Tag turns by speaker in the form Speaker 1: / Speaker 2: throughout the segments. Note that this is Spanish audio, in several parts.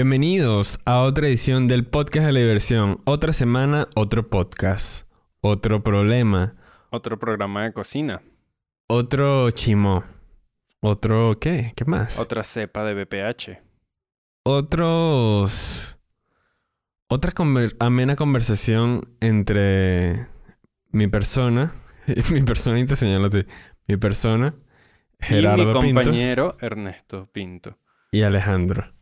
Speaker 1: Bienvenidos a otra edición del podcast de la diversión. Otra semana, otro podcast. Otro problema.
Speaker 2: Otro programa de cocina.
Speaker 1: Otro chimo. Otro, ¿qué? ¿Qué más?
Speaker 2: Otra cepa de BPH.
Speaker 1: Otros... Otra conver- amena conversación entre mi persona, mi persona y te señalo a ti, mi persona, Gerardo
Speaker 2: y mi
Speaker 1: Pinto
Speaker 2: compañero Ernesto Pinto.
Speaker 1: y Alejandro.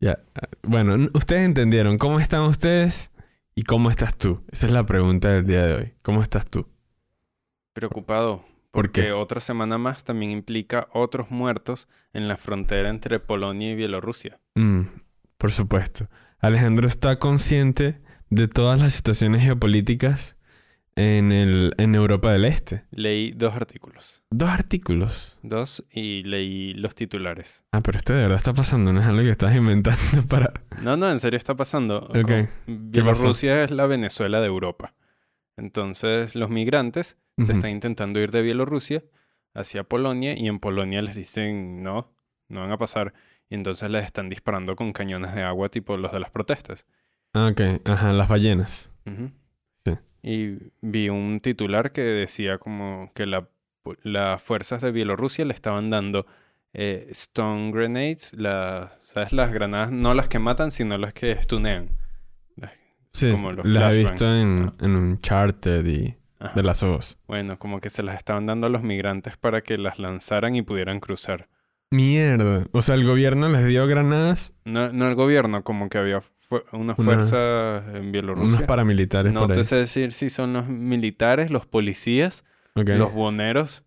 Speaker 1: Ya, ah, bueno, ustedes entendieron cómo están ustedes y cómo estás tú. Esa es la pregunta del día de hoy. ¿Cómo estás tú?
Speaker 2: Preocupado.
Speaker 1: ¿Por
Speaker 2: Porque
Speaker 1: qué?
Speaker 2: otra semana más también implica otros muertos en la frontera entre Polonia y Bielorrusia.
Speaker 1: Mm, por supuesto. Alejandro está consciente de todas las situaciones geopolíticas en, el, en Europa del Este.
Speaker 2: Leí dos artículos.
Speaker 1: Dos artículos.
Speaker 2: Dos y leí los titulares.
Speaker 1: Ah, pero esto de verdad está pasando, no es algo que estás inventando para...
Speaker 2: No, no, en serio está pasando.
Speaker 1: Ok.
Speaker 2: Bielorrusia es la Venezuela de Europa. Entonces los migrantes se están intentando ir de Bielorrusia hacia Polonia y en Polonia les dicen no, no van a pasar. Y entonces les están disparando con cañones de agua tipo los de las protestas.
Speaker 1: Ah, ok. Ajá, las ballenas. Sí.
Speaker 2: Y vi un titular que decía como que la, las fuerzas de Bielorrusia le estaban dando eh, stone grenades, la, ¿sabes? Las granadas, no las que matan, sino las que stunean. Las-
Speaker 1: Sí,
Speaker 2: Como los
Speaker 1: las he visto en, en Uncharted y
Speaker 2: Ajá.
Speaker 1: de las ojos.
Speaker 2: Bueno, como que se las estaban dando a los migrantes para que las lanzaran y pudieran cruzar.
Speaker 1: Mierda. O sea, el gobierno les dio granadas,
Speaker 2: No, no el gobierno, como que había fu- una en
Speaker 1: unos
Speaker 2: Bielorrusia.
Speaker 1: paramilitares
Speaker 2: No
Speaker 1: por ahí.
Speaker 2: te sé decir si son los militares, los policías, los boneros.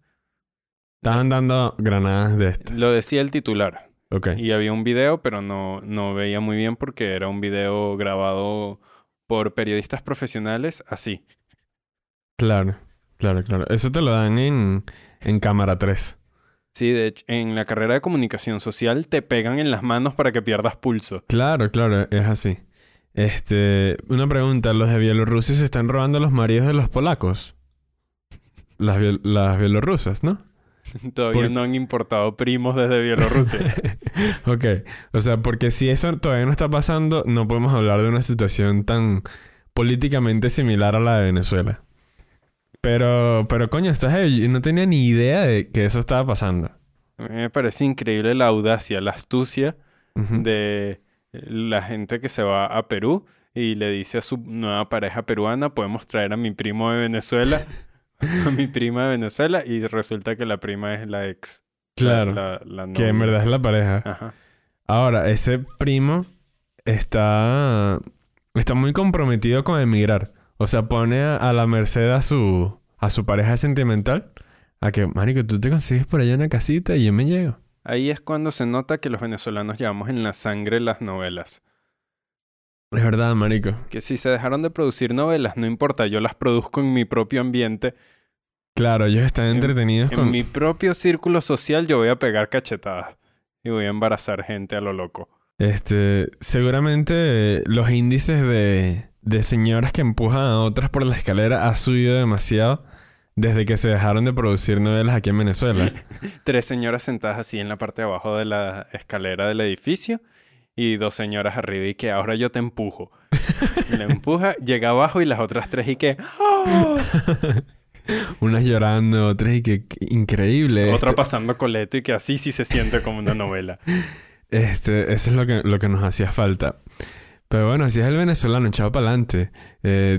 Speaker 1: Estaban dando granadas de estas.
Speaker 2: Lo decía el titular.
Speaker 1: Ok.
Speaker 2: Y había un video, pero no, no veía muy bien porque era un video grabado por periodistas profesionales así.
Speaker 1: Claro, claro, claro. Eso te lo dan en, en cámara 3.
Speaker 2: Sí, de hecho, en la carrera de comunicación social te pegan en las manos para que pierdas pulso.
Speaker 1: Claro, claro, es así. Este, una pregunta, ¿los de Bielorrusia se están robando los maridos de los polacos? Las, biel- las bielorrusas, ¿no?
Speaker 2: Todavía
Speaker 1: Por-
Speaker 2: no han importado primos desde Bielorrusia.
Speaker 1: ok, o sea, porque si eso todavía no está pasando, no podemos hablar de una situación tan políticamente similar a la de Venezuela. Pero, pero coño, estás ahí. Yo no tenía ni idea de que eso estaba pasando.
Speaker 2: A mí me parece increíble la audacia, la astucia de la gente que se va a Perú y le dice a su nueva pareja peruana, podemos traer a mi primo de Venezuela, a mi prima de Venezuela, y resulta que la prima es la ex. la-
Speaker 1: Claro,
Speaker 2: la- la
Speaker 1: que en verdad es la pareja.
Speaker 2: Ajá.
Speaker 1: Ahora, ese primo está, está muy comprometido con emigrar. O sea, pone a, a la merced a su, a su pareja sentimental. A que, marico, tú te consigues por allá una casita y yo me llego.
Speaker 2: Ahí es cuando se nota que los venezolanos llevamos en la sangre las novelas.
Speaker 1: Es verdad, marico.
Speaker 2: Que si se dejaron de producir novelas, no importa, yo las produzco en mi propio ambiente,
Speaker 1: Claro, ellos están
Speaker 2: En-
Speaker 1: entretenidos
Speaker 2: en
Speaker 1: con...
Speaker 2: mi propio círculo social, yo voy a pegar cachetadas y voy a embarazar gente a lo loco.
Speaker 1: Este, seguramente los índices de, de señoras que empujan a otras por la escalera ha subido demasiado desde que se dejaron de producir novelas aquí en Venezuela.
Speaker 2: Tres señoras sentadas así en la parte de abajo de la escalera del edificio y dos señoras arriba y que ahora yo te empujo. Le empuja, llega abajo y las otras tres y que ¡ah!
Speaker 1: Unas llorando, otras y que, que increíble.
Speaker 2: otra
Speaker 1: esto.
Speaker 2: pasando coleto y que así sí se siente como una novela.
Speaker 1: Este, eso es lo que, lo que nos hacía falta. Pero bueno, así es el venezolano, echado para adelante,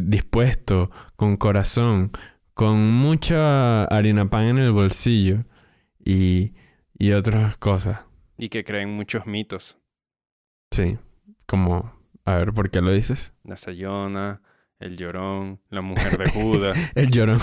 Speaker 1: dispuesto, con corazón, con mucha harina pan en el bolsillo y, y otras cosas.
Speaker 2: Y que creen muchos mitos.
Speaker 1: Sí, como, a ver, ¿por qué lo dices?
Speaker 2: La Sayona, el Llorón, la mujer de Judas.
Speaker 1: El llorón.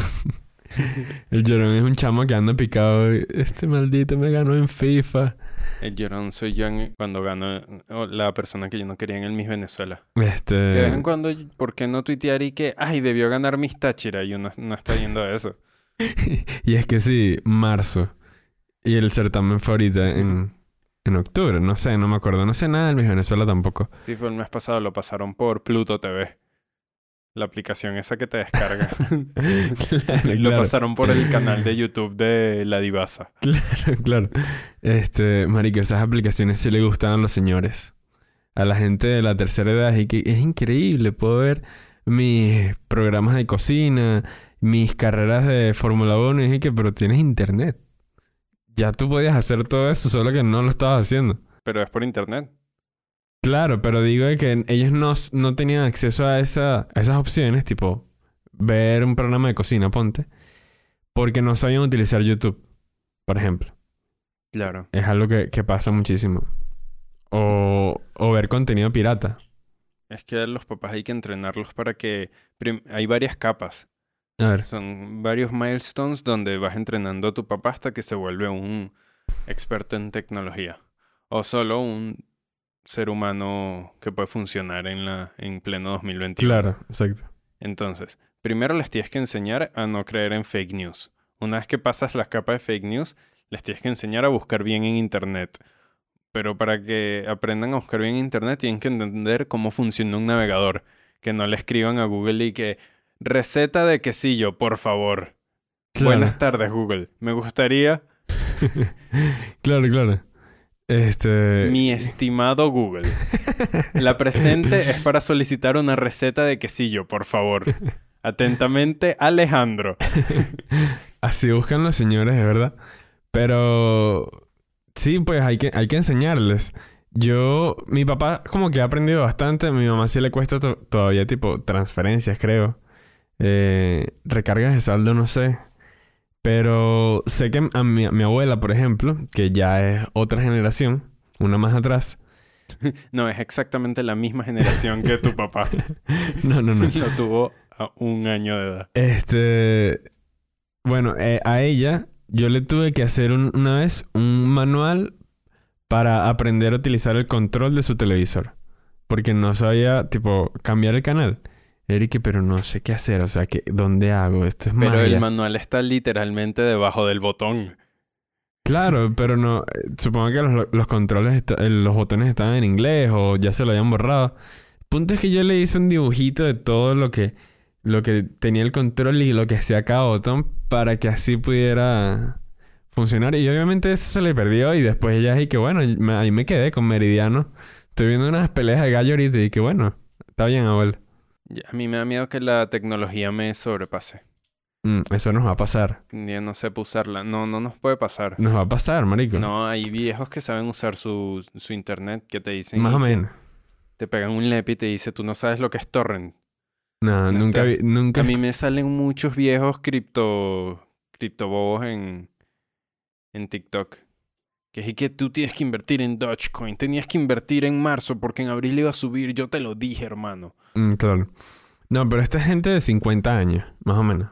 Speaker 1: el llorón es un chamo que anda picado. Este maldito me ganó en FIFA.
Speaker 2: El Llorón soy yo en- cuando gano o la persona que yo no quería en el Miss Venezuela. Que de vez en
Speaker 1: Este.
Speaker 2: cuando, ¿por qué no tuitear y que, ay, debió ganar Miss Táchira? Y uno no está viendo eso.
Speaker 1: y es que sí, marzo. Y el certamen fue ahorita en, en octubre. No sé, no me acuerdo. No sé nada del Miss Venezuela tampoco.
Speaker 2: Sí, fue el mes pasado, lo pasaron por Pluto TV. La aplicación esa que te descarga.
Speaker 1: claro,
Speaker 2: Lo
Speaker 1: claro,
Speaker 2: pasaron por el canal de YouTube de La Divasa.
Speaker 1: claro, claro. Este, marico, esas aplicaciones sí le gustan a los señores. a la gente de la tercera edad y que es increíble, puedo ver mis programas de cocina, mis carreras de Fórmula 1 y dije que, pero tienes internet. Ya tú podías hacer todo eso, solo que no lo estabas haciendo.
Speaker 2: Pero es por internet.
Speaker 1: Claro, pero digo de que ellos no, no tenían acceso a, esa, a esas opciones, tipo ver un programa de cocina, ponte, porque no sabían utilizar YouTube, por ejemplo.
Speaker 2: Claro.
Speaker 1: Es algo que, que pasa muchísimo. O, o ver contenido pirata.
Speaker 2: Es que a los papás hay que entrenarlos para que... Hay varias capas.
Speaker 1: A ver.
Speaker 2: Son varios milestones donde vas entrenando a tu papá hasta que se vuelve un experto en tecnología. O solo un ser humano que puede funcionar en, la, en pleno 2021.
Speaker 1: Claro, exacto.
Speaker 2: Entonces, primero les tienes que enseñar a no creer en fake news. Una vez que pasas las capas de fake news, les tienes que enseñar a buscar bien en Internet. Pero para que aprendan a buscar bien en Internet, tienen que entender cómo funciona un navegador. Que no le escriban a Google y que receta de quesillo, por favor.
Speaker 1: Claro.
Speaker 2: Buenas tardes, Google. Me gustaría,
Speaker 1: Claro, claro. Este.
Speaker 2: mi estimado Google. La presente es para solicitar una receta de quesillo, por favor. Atentamente, Alejandro.
Speaker 1: Así buscan los señores, de verdad. Pero sí, pues hay que, hay que enseñarles. Yo, mi papá como que ha aprendido bastante. A mi mamá sí le cuesta to- todavía tipo transferencias, creo. Eh, recargas de saldo, no sé. Pero sé que a mi, mi abuela, por ejemplo, que ya es otra generación, una más atrás.
Speaker 2: No, es exactamente la misma generación que tu papá.
Speaker 1: No, no, no.
Speaker 2: Lo tuvo a un año de edad.
Speaker 1: Este, bueno, eh, a ella yo le tuve que hacer un- una vez un manual para aprender a utilizar el control de su televisor. Porque no sabía, tipo, cambiar el canal. Eric, pero no sé qué hacer. O sea, que, ¿dónde hago? Esto es
Speaker 2: Pero
Speaker 1: magia.
Speaker 2: el manual está literalmente debajo del botón.
Speaker 1: Claro, pero no... Supongo que los, los controles, esta- eh, los botones estaban en inglés o ya se lo habían borrado. El punto es que yo le hice un dibujito de todo lo que... Lo que tenía el control y lo que hacía cada botón para que así pudiera funcionar. Y obviamente eso se le perdió y después ya y que bueno, me- ahí me quedé con Meridiano. Estoy viendo unas peleas de gallo ahorita y que bueno, está bien, abuelo.
Speaker 2: A mí me da miedo que la tecnología me sobrepase.
Speaker 1: Mm, eso nos va a pasar.
Speaker 2: Día no sepa usarla. No, no nos puede pasar.
Speaker 1: Nos va a pasar, marico.
Speaker 2: No, hay viejos que saben usar su, su internet que te dicen...
Speaker 1: Más o menos.
Speaker 2: Te pegan un lep y te dice, tú no sabes lo que es torrent.
Speaker 1: No,
Speaker 2: No
Speaker 1: nunca vi, nunca
Speaker 2: A mí me salen muchos viejos cripto... criptobobos en... en TikTok. Que es que tú tienes que invertir en Dogecoin. Tenías que invertir en marzo porque en abril iba a subir. Yo te lo dije, hermano.
Speaker 1: Mm, claro. No, pero esta es gente de 50 años, más o menos.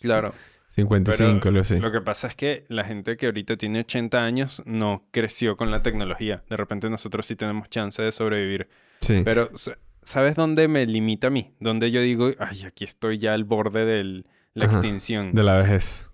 Speaker 2: Claro.
Speaker 1: 55,
Speaker 2: Pero
Speaker 1: algo así.
Speaker 2: Lo que pasa es que la gente que ahorita tiene 80 años no creció con la tecnología. De repente nosotros sí tenemos chance de sobrevivir.
Speaker 1: Sí.
Speaker 2: Pero, sa- ¿sabes dónde me limita a mí? Donde yo digo, ay, aquí estoy ya al borde de la
Speaker 1: Ajá.
Speaker 2: extinción.
Speaker 1: De la vejez.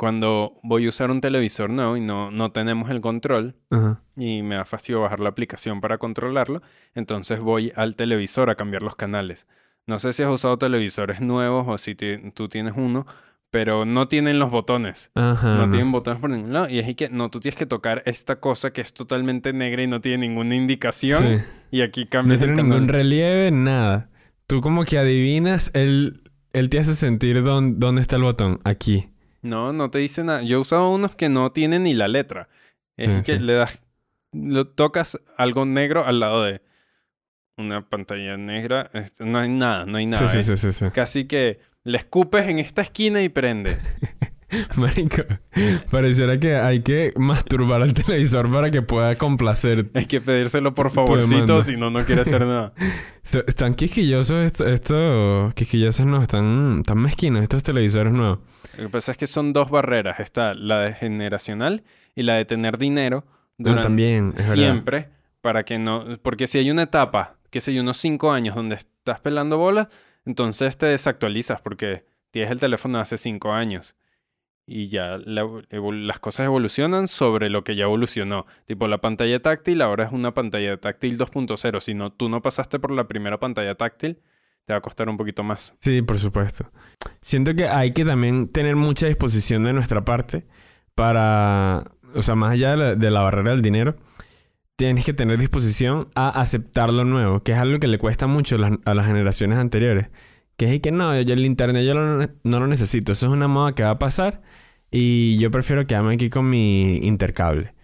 Speaker 2: Cuando voy a usar un televisor nuevo y no, no tenemos el control
Speaker 1: Ajá.
Speaker 2: y me da fastidio bajar la aplicación para controlarlo, entonces voy al televisor a cambiar los canales. No sé si has usado televisores nuevos o si tú tienes uno, pero no tienen los botones.
Speaker 1: Ajá.
Speaker 2: No
Speaker 1: no.
Speaker 2: tienen botones por ningún lado. Y es que no, tú tienes que tocar esta cosa que es totalmente negra y no tiene ninguna indicación.
Speaker 1: Sí.
Speaker 2: Y aquí
Speaker 1: No
Speaker 2: cambia
Speaker 1: tiene ningún relieve, nada. Tú como que adivinas, él, él te hace sentir dón- dónde está el botón. Aquí.
Speaker 2: No, no te dice nada. Yo he usado unos que no tienen ni la letra. Es
Speaker 1: Sí,
Speaker 2: que
Speaker 1: sí.
Speaker 2: le das, lo tocas algo negro al lado de una pantalla negra. Este, No hay nada, no hay nada.
Speaker 1: sí, sí, sí, sí.
Speaker 2: Casi que le escupes en esta esquina y prende.
Speaker 1: Marico, pareciera que hay que masturbar al televisor para que pueda complacer.
Speaker 2: Hay que pedírselo por favorcito, si no, no quiere hacer nada.
Speaker 1: Están quisquillosos estos... Estos quisquillosos no, están, están mezquinos estos televisores nuevos.
Speaker 2: Lo que pasa es que son dos barreras. Está la de generacional y la de tener dinero
Speaker 1: No,
Speaker 2: durante
Speaker 1: también, es verdad.
Speaker 2: siempre para que no... Porque si hay una etapa, qué sé yo, unos cinco años donde estás pelando bolas, entonces te desactualizas porque tienes el teléfono de hace cinco años. Y ya las cosas evolucionan sobre lo que ya evolucionó. Tipo, la pantalla táctil ahora es una pantalla táctil 2.0. Si no, tú no pasaste por la primera pantalla táctil, te va a costar un poquito más.
Speaker 1: Sí, por supuesto. Siento que hay que también tener mucha disposición de nuestra parte para, o sea, más allá de la, barrera del dinero, tienes que tener disposición a aceptar lo nuevo, que es algo que le cuesta mucho a las, generaciones anteriores. Que es que no, yo el internet yo no lo necesito, eso es una moda que va a pasar y yo prefiero quedarme aquí con mi intercable.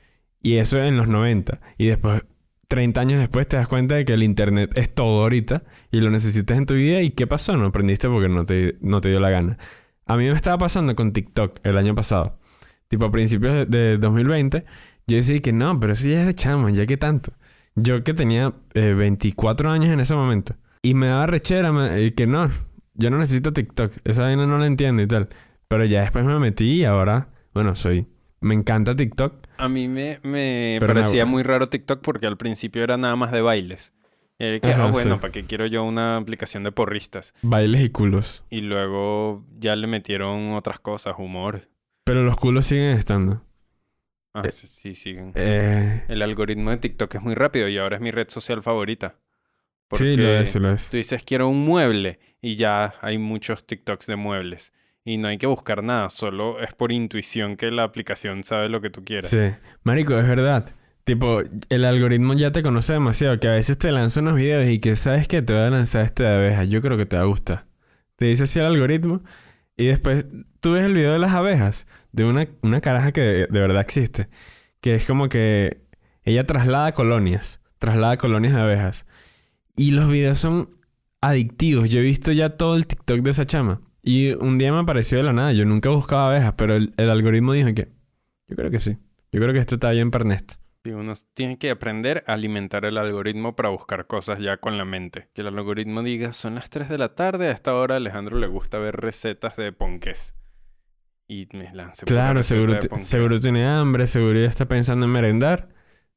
Speaker 1: Y eso en los 90. Y después, 30 años después, te das cuenta de que el internet es todo ahorita y lo necesitas en tu vida. ¿Y qué pasó? No aprendiste porque no te, no te dio la gana. A mí me estaba pasando con TikTok el año pasado. Tipo, a principios de, de 2020, yo decía que no, pero eso ya es de chamo, ya que tanto. Yo que tenía eh, 24 años en ese momento. Y me daba rechera me- y que no, yo no necesito TikTok. Esa vaina no la entiendo y tal. Pero ya después me metí y ahora, bueno, soy... Me encanta TikTok.
Speaker 2: A mí me, me parecía muy raro TikTok porque al principio era nada más de bailes. Y era que,
Speaker 1: Ajá,
Speaker 2: ah, bueno,
Speaker 1: sí.
Speaker 2: ¿para qué quiero yo una aplicación de porristas?
Speaker 1: Bailes y culos.
Speaker 2: Y luego ya le metieron otras cosas, humor.
Speaker 1: Pero los culos siguen estando.
Speaker 2: Ah,
Speaker 1: Eh,
Speaker 2: sí, sí, siguen.
Speaker 1: Eh,
Speaker 2: El algoritmo de TikTok es muy rápido y ahora es mi red social favorita.
Speaker 1: sí, lo es, sí lo es.
Speaker 2: Tú dices quiero un mueble y ya hay muchos TikToks de muebles. Y no hay que buscar nada, solo es por intuición que la aplicación sabe lo que tú quieres.
Speaker 1: Sí. Marico, es verdad. Tipo, el algoritmo ya te conoce demasiado. Que a veces te lanza unos videos y que sabes que te voy a lanzar este de abejas. Yo creo que te va a gustar. Te dice así el algoritmo. Y después tú ves el video de las abejas. De una, una caraja que de, de verdad existe. Que es como que ella traslada colonias. Traslada colonias de abejas. Y los videos son adictivos. Yo he visto ya todo el TikTok de esa chama. Y un día me apareció de la nada. Yo nunca buscaba abejas, pero el, el algoritmo dijo que yo creo que sí. Yo creo que esto está bien para Ernesto.
Speaker 2: Sí, uno tiene que aprender a alimentar el algoritmo para buscar cosas ya con la mente. Que el algoritmo diga, son las 3 de la tarde, a esta hora a Alejandro le gusta ver recetas de ponqués. Y me lance
Speaker 1: Claro, seguro, seguro tiene hambre, seguro ya está pensando en merendar.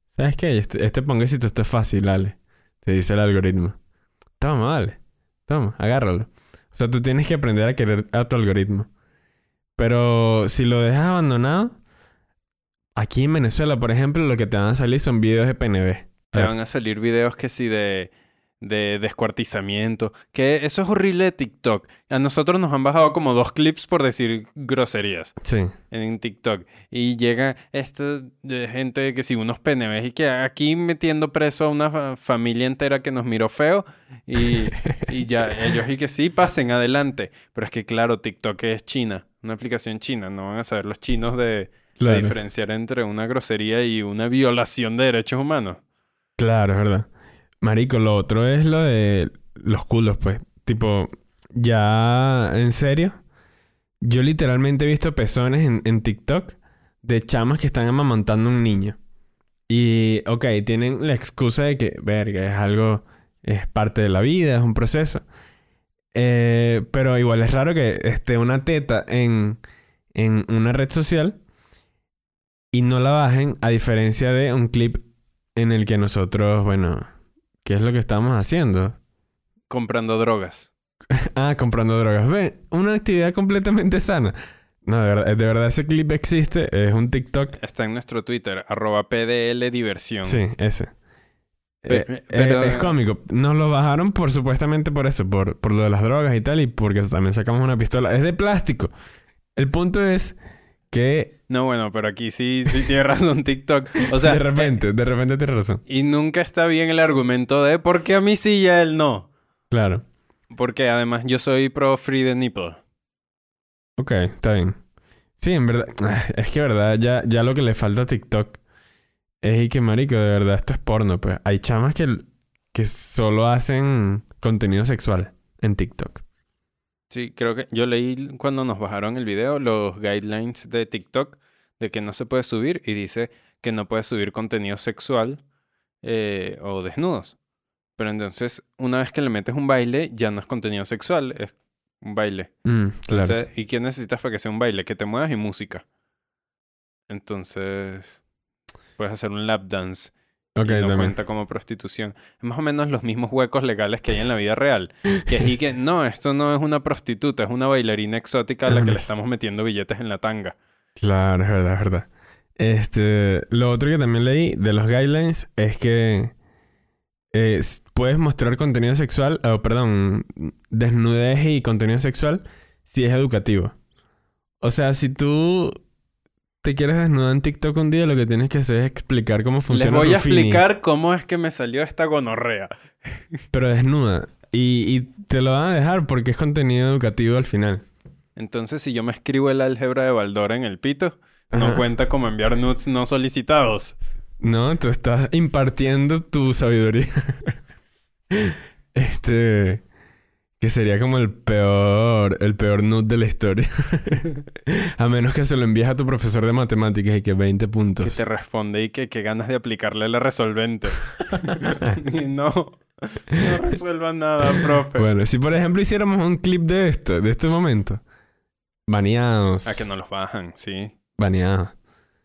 Speaker 1: ¿Sabes qué? Este, este ponguecito está fácil, Ale. Te dice el algoritmo. Toma, vale. Toma, agárralo. O sea, tú tienes que aprender a querer a tu algoritmo. Pero si lo dejas abandonado, aquí en Venezuela, por ejemplo, lo que te van a salir son videos de PNB.
Speaker 2: Te van a salir videos que sí de, de descuartizamiento. Que eso es horrible de TikTok. A nosotros nos han bajado como dos clips por decir groserías
Speaker 1: Sí.
Speaker 2: en TikTok. Y llega esta de gente que sí, unos PNVs y que aquí metiendo preso a una fa- familia entera que nos miró feo. Y, y ya ellos y que sí, pasen adelante. Pero es que claro, TikTok es China. Una aplicación china. No van a saber los chinos de, de diferenciar entre una grosería y una violación de derechos humanos.
Speaker 1: Claro, es verdad. Marico, lo otro es lo de los culos, pues. Tipo, ya en serio, yo literalmente he visto pezones en, en TikTok de chamas que están amamantando a un niño. Y, ok, tienen la excusa de que, verga, es algo, es parte de la vida, es un proceso. Eh, pero igual es raro que esté una teta en, en una red social y no la bajen, a diferencia de un clip en el que nosotros, bueno, ¿qué es lo que estamos haciendo?
Speaker 2: Comprando drogas.
Speaker 1: Ah, comprando drogas. Ve, una actividad completamente sana. No, de verdad, de verdad ese clip existe, es un TikTok.
Speaker 2: Está en nuestro Twitter, arroba PDL Diversión.
Speaker 1: Sí, ese.
Speaker 2: Pe-
Speaker 1: Eh, eh, es cómico. Nos lo bajaron por supuestamente por eso, por, por lo de las drogas y tal, y porque también sacamos una pistola. Es de plástico. El punto es que
Speaker 2: No, bueno, pero aquí sí, sí tiene razón TikTok. O sea,
Speaker 1: de repente, de repente tienes razón.
Speaker 2: y nunca está bien el argumento de ¿por qué a mí sí y a él no?
Speaker 1: Claro.
Speaker 2: Porque además yo soy pro free the nipple.
Speaker 1: Ok, está bien. Sí, en verdad. ah, Es que, verdad, ya, ya lo que le falta a TikTok es y que, marico, de verdad, esto es porno, pues. Hay chamas que, que solo hacen contenido sexual en TikTok.
Speaker 2: Sí, creo que yo leí cuando nos bajaron el video los guidelines de TikTok de que no se puede subir y dice que no puedes subir contenido sexual eh, o desnudos. Pero entonces, una vez que le metes un baile, ya no es contenido sexual, es un baile.
Speaker 1: Mm, claro.
Speaker 2: Entonces, ¿y qué necesitas para que sea un baile? Que te muevas y música. Entonces, puedes hacer un lap dance
Speaker 1: ok,
Speaker 2: y no
Speaker 1: también.
Speaker 2: cuenta como prostitución. Es más o menos los mismos huecos legales que hay en la vida real. Que es y que, no, esto no es una prostituta, es una bailarina exótica a la que le estamos metiendo billetes en la tanga.
Speaker 1: Claro, es verdad, es verdad. Este, lo otro que también leí de los guidelines es que eh, puedes mostrar contenido sexual, o perdón, desnudez y contenido sexual si es educativo. O sea, si tú te quieres desnudar en TikTok un día, lo que tienes que hacer es explicar cómo
Speaker 2: Les
Speaker 1: funciona
Speaker 2: voy a explicar cómo es que me salió esta gonorrea.
Speaker 1: Pero desnuda. Y, y te lo van a dejar porque es contenido educativo al final.
Speaker 2: Entonces, si yo me escribo el álgebra de Baldor en el pito, no
Speaker 1: Ajá.
Speaker 2: cuenta como enviar nudes no solicitados.
Speaker 1: No, tú estás impartiendo tu sabiduría. este. Que sería como el peor, el peor nude de la historia. a menos que se lo envíes a tu profesor de matemáticas y que 20
Speaker 2: Que
Speaker 1: puntos.
Speaker 2: te responde y que, que ganas de aplicarle la resolvente. y no, no resuelva nada, profe.
Speaker 1: Bueno, si por ejemplo hiciéramos un clip de esto, de este momento. Baneados.
Speaker 2: A que no los bajan, sí.
Speaker 1: Baneados.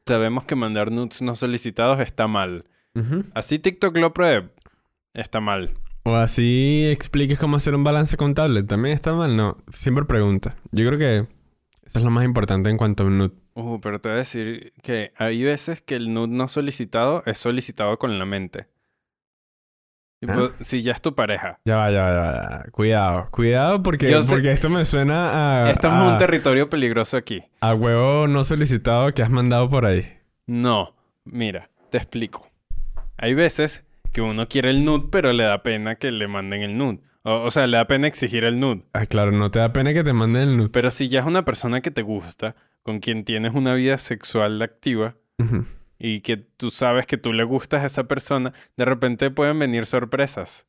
Speaker 2: Sabemos que mandar nudes no solicitados está mal. Así TikTok lo pruebe, está mal.
Speaker 1: O así expliques cómo hacer un balance contable. ¿También está mal? No. Siempre pregunta. Yo creo que eso es lo más importante en cuanto a un nude.
Speaker 2: Uh, pero te voy a decir que hay veces que el nude no solicitado es solicitado con la mente. Tipo, Si ya es tu pareja.
Speaker 1: Ya va, ya va, ya va. Cuidado, cuidado porque,
Speaker 2: Yo sé-
Speaker 1: porque esto me suena a,
Speaker 2: Estamos en
Speaker 1: a,
Speaker 2: un territorio peligroso aquí.
Speaker 1: a huevo no solicitado que has mandado por ahí.
Speaker 2: No, mira, te explico. Hay veces que uno quiere el nude, pero le da pena que le manden el nude. O, o sea, le da pena exigir el nude.
Speaker 1: Ah, claro, no te da pena que te manden el nude.
Speaker 2: Pero si ya es una persona que te gusta, con quien tienes una vida sexual activa y que tú sabes que tú le gustas a esa persona, de repente pueden venir sorpresas.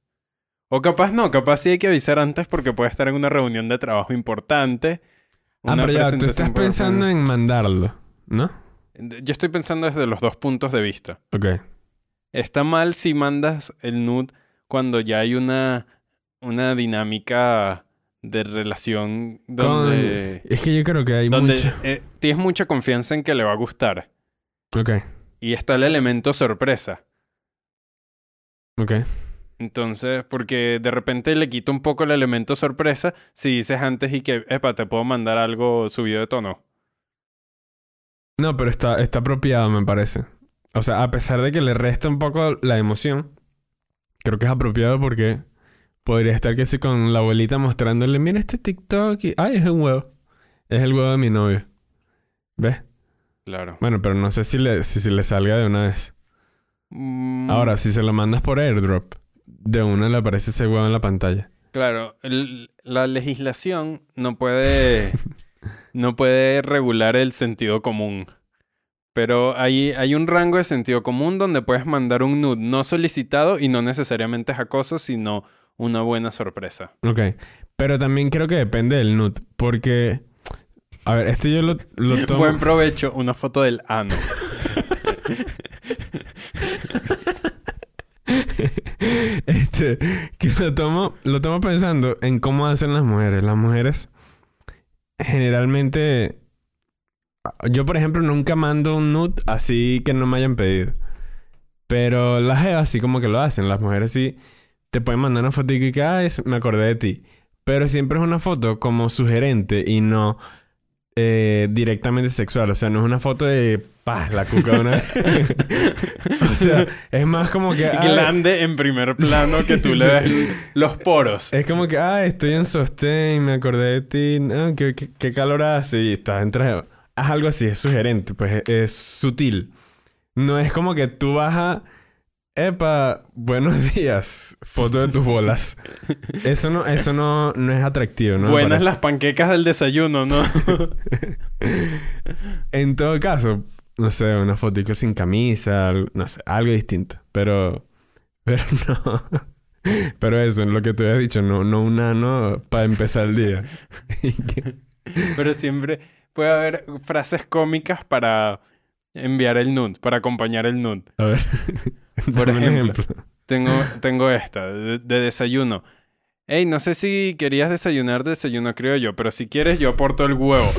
Speaker 2: O capaz no, capaz sí hay que avisar antes porque puede estar en una reunión de trabajo importante.
Speaker 1: Ah, pero ya, tú estás pensando en mandarlo, ¿no?
Speaker 2: Yo estoy pensando desde los dos puntos de vista.
Speaker 1: Ok.
Speaker 2: Está mal si mandas el nude cuando ya hay una, una dinámica de relación donde,
Speaker 1: Es que yo creo que hay
Speaker 2: donde
Speaker 1: mucho...
Speaker 2: eh, tienes mucha confianza en que le va a gustar.
Speaker 1: Ok,
Speaker 2: Y está el elemento sorpresa.
Speaker 1: ok.
Speaker 2: Entonces, porque de repente le quita un poco el elemento sorpresa si dices antes y que, epa, te puedo mandar algo subido de tono.
Speaker 1: No, pero está, está apropiado, me parece. O sea, a pesar de que le resta un poco la emoción, creo que es apropiado porque podría estar que sí con la abuelita mostrándole, mira este TikTok y, ay, es un huevo. Es el huevo de mi novio. ¿Ves?
Speaker 2: Claro.
Speaker 1: Bueno, pero no sé si le, si, si le salga de una vez.
Speaker 2: Mm,
Speaker 1: Ahora, si se lo mandas por airdrop, de una le aparece ese huevo en la pantalla.
Speaker 2: Claro, el- la legislación no puede, no puede regular el sentido común. Pero hay, hay un rango de sentido común donde puedes mandar un nude no solicitado y no necesariamente es acoso, sino una buena sorpresa.
Speaker 1: Ok. Pero también creo que depende del nude. Porque. A ver, esto yo lo, lo tomo.
Speaker 2: Buen provecho, una foto del ano.
Speaker 1: este. Que lo tomo. Lo tomo pensando en cómo hacen las mujeres. Las mujeres. Generalmente. Yo, por ejemplo, nunca mando un nude así que no me hayan pedido. Pero las jevas así como que lo hacen. Las mujeres sí te pueden mandar una foto y que, ay, me acordé de ti. Pero siempre es una foto como sugerente y no eh, directamente sexual. O sea, no es una foto de paz, la cuca de una vez. o sea, es más como que. ay,
Speaker 2: Glande en primer plano que tú le ves los poros.
Speaker 1: es como que, ah, estoy en sostén, me acordé de ti, no, ¿qué, qué, qué calor hace? Y estás en traje. Haz algo así, es sugerente, pues es, es sutil. No es como que tú vas a. Epa, buenos días, foto de tus bolas. Eso no, eso no, no es atractivo, ¿no?
Speaker 2: Buenas las panquecas del desayuno, ¿no?
Speaker 1: En todo caso, no sé, una fotico sin camisa, no sé, algo distinto. Pero, pero no. Pero eso, lo que tú has dicho, no, no un ano para empezar el día.
Speaker 2: Pero siempre puede haber frases cómicas para enviar el nude, para acompañar el nude.
Speaker 1: A ver,
Speaker 2: Por ejemplo. Tengo, tengo esta, de, de desayuno. Hey, no sé si querías desayunar desayuno criollo, pero si quieres yo aporto el huevo.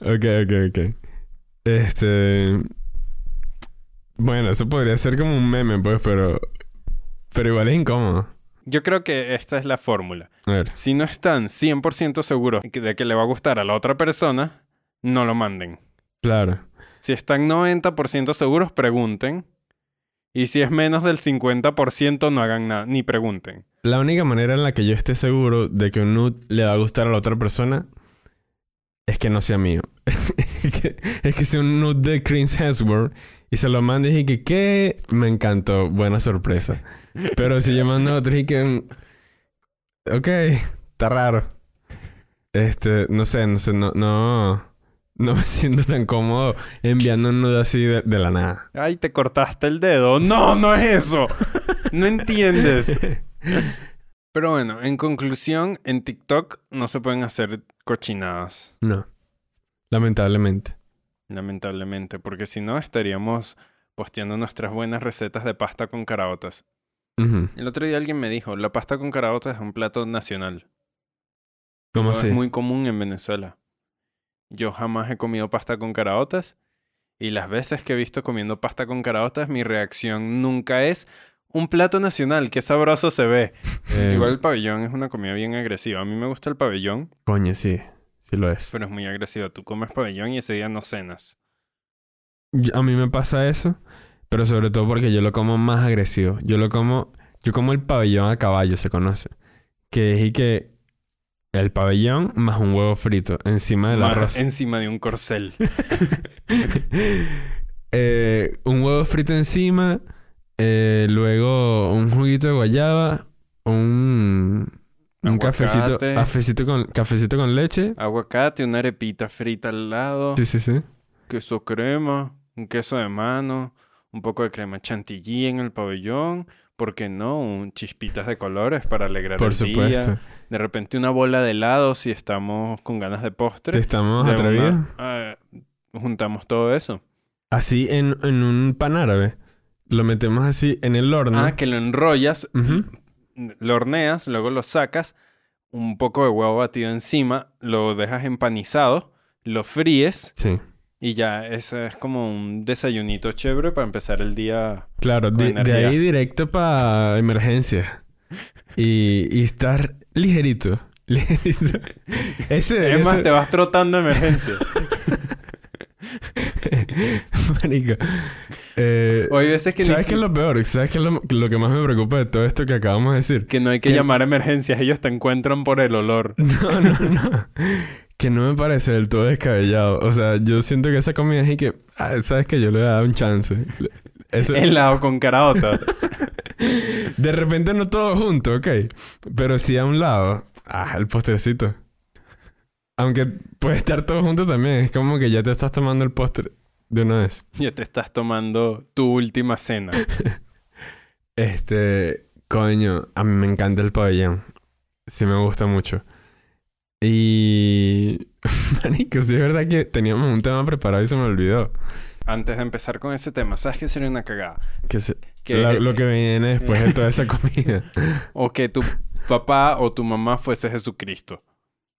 Speaker 1: ok, ok, ok. Este. Bueno, eso podría ser como un meme, pues, pero. Pero igual es incómodo.
Speaker 2: Yo creo que esta es la fórmula. Si no están 100% seguros de que le va a gustar a la otra persona, no lo manden.
Speaker 1: Claro.
Speaker 2: Si están 90% seguros, pregunten. Y si es menos del 50%, no hagan nada, ni pregunten.
Speaker 1: La única manera en la que yo esté seguro de que un nude le va a gustar a la otra persona es que no sea mío. es, que, es que sea un nude de Chris Hemsworth y se lo mando y dije que, ¿qué? Me encantó. Buena sorpresa. Pero si yo mando otro y que... Ok, está raro. Este, no sé, no sé, no, no, no me siento tan cómodo enviando un nudo así de, de la nada.
Speaker 2: Ay, te cortaste el dedo. No, no es eso. No entiendes. Pero bueno, en conclusión, en TikTok no se pueden hacer cochinadas.
Speaker 1: No. Lamentablemente.
Speaker 2: Lamentablemente, porque si no estaríamos posteando nuestras buenas recetas de pasta con caraotas. El otro día alguien me dijo, la pasta con caraotas es un plato nacional.
Speaker 1: ¿Cómo así?
Speaker 2: Es muy común en Venezuela. Yo jamás he comido pasta con caraotas y las veces que he visto comiendo pasta con caraotas, mi reacción nunca es un plato nacional, qué sabroso se ve.
Speaker 1: Eh,
Speaker 2: Igual el pabellón es una comida bien agresiva. A mí me gusta el pabellón,
Speaker 1: Coño, sí. Sí lo es.
Speaker 2: pero es muy agresiva. Tú comes pabellón y ese día no cenas.
Speaker 1: A mí me pasa eso, pero sobre todo porque yo lo como más agresivo. Yo lo como, yo como el pabellón a caballo, se conoce. Que es y que el pabellón más un huevo frito encima del
Speaker 2: Más
Speaker 1: arroz.
Speaker 2: Encima de un corcel.
Speaker 1: Eh, un huevo frito encima, eh, luego un juguito de guayaba, un, un cafecito, cafecito con, cafecito con leche.
Speaker 2: Aguacate, una arepita frita al lado.
Speaker 1: Sí, sí, sí.
Speaker 2: queso crema, un queso de mano, un poco de crema chantilly en el pabellón, ¿por qué no? Un chispitas de colores para alegrar
Speaker 1: Por
Speaker 2: el
Speaker 1: supuesto.
Speaker 2: día. De repente una bola de helado si estamos con ganas de postre.
Speaker 1: ¿Te estamos atrevidos?
Speaker 2: ah, juntamos todo eso.
Speaker 1: Así en, en un pan árabe. Lo metemos así en el horno.
Speaker 2: Ah, que lo enrollas,
Speaker 1: Ujú.
Speaker 2: lo horneas, luego lo sacas, un poco de huevo batido encima, lo dejas empanizado, lo fríes
Speaker 1: Sí.
Speaker 2: Y ya ese es como un desayunito chévere para empezar el día
Speaker 1: Claro, de, ahí directo para emergencia. Y, y estar ligerito. Ligerito. Ese
Speaker 2: Es más,
Speaker 1: ser-
Speaker 2: te vas trotando emergencia.
Speaker 1: Marico. Eh,
Speaker 2: O hay veces que,
Speaker 1: ¿Sabes qué es lo peor? ¿Sabes qué es lo, lo que más me preocupa de todo esto que acabamos de decir?
Speaker 2: que no hay que
Speaker 1: que-
Speaker 2: llamar a emergencias. Ellos te encuentran por el olor.
Speaker 1: No, no, no. Que no me parece del todo descabellado. O sea, yo siento que esa comida es y que... ah, ¿Sabes que Yo le voy a dar un chance. Eso,
Speaker 2: Helado con caraota.
Speaker 1: de repente no todo junto, ok. Pero sí a un lado. Ah, el postrecito. Aunque puede estar todo junto también. Es como que ya te estás tomando el postre de una vez.
Speaker 2: ya te estás tomando tu última cena.
Speaker 1: Este... Coño, a mí me encanta el pabellón. Sí me gusta mucho. Y... Marico, sí es verdad que teníamos un tema preparado y se me olvidó.
Speaker 2: Antes de empezar con ese tema, ¿sabes qué sería una cagada?
Speaker 1: Que se-
Speaker 2: Que,
Speaker 1: la- lo que viene después de toda esa comida.
Speaker 2: O que tu papá o tu mamá fuese Jesucristo.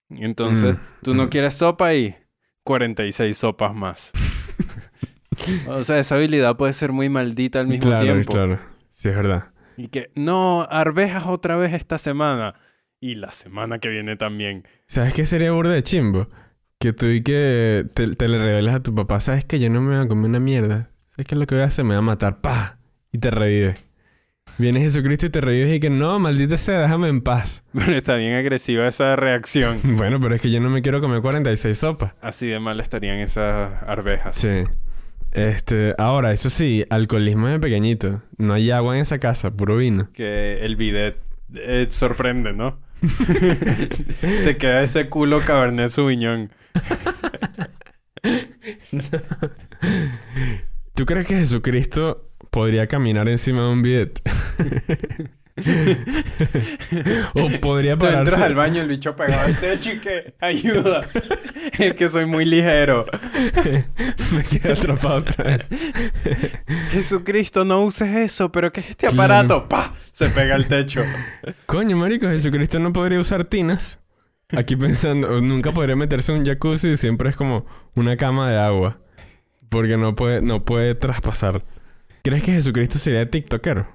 Speaker 2: Entonces,
Speaker 1: Mm,
Speaker 2: tú no quieres sopa y 46 sopas más. o sea, esa habilidad puede ser muy maldita al mismo
Speaker 1: claro,
Speaker 2: tiempo.
Speaker 1: claro. Sí, es verdad.
Speaker 2: Y que, no, arvejas otra vez esta semana. Y la semana que viene también.
Speaker 1: ¿Sabes qué sería burda de chimbo? Que tú y que te, te le revelas a tu papá, ¿sabes que yo no me voy a comer una mierda? ¿Sabes qué es lo que voy a hacer? Me voy a matar, pa Y te revive. Viene Jesucristo y te revive y que no, maldita sea, déjame en paz.
Speaker 2: Pero está bien agresiva esa reacción.
Speaker 1: Bueno, pero es que yo no me quiero comer 46 sopas.
Speaker 2: Así de mal estarían esas arvejas.
Speaker 1: Sí. Este, ahora, eso sí, alcoholismo de pequeñito. No hay agua en esa casa, puro vino.
Speaker 2: Que el bidet eh, sorprende, ¿no? Te queda ese culo cabernet sauvignon.
Speaker 1: ¿Tú crees que Jesucristo podría caminar encima de un bidet? o podría
Speaker 2: Tú entras
Speaker 1: pararse.
Speaker 2: al baño, el bicho pegado al techo y que ayuda. Es que soy muy ligero.
Speaker 1: Me quedé atrapado otra vez.
Speaker 2: Jesucristo, no uses eso, pero ¿qué es este
Speaker 1: Claro.
Speaker 2: aparato? ¡Pa! Se pega al techo.
Speaker 1: Coño, marico, Jesucristo no podría usar tinas. Aquí pensando, nunca podría meterse en un jacuzzi y siempre es como una cama de agua. Porque no puede, no puede traspasar. ¿Crees que Jesucristo sería tiktokero?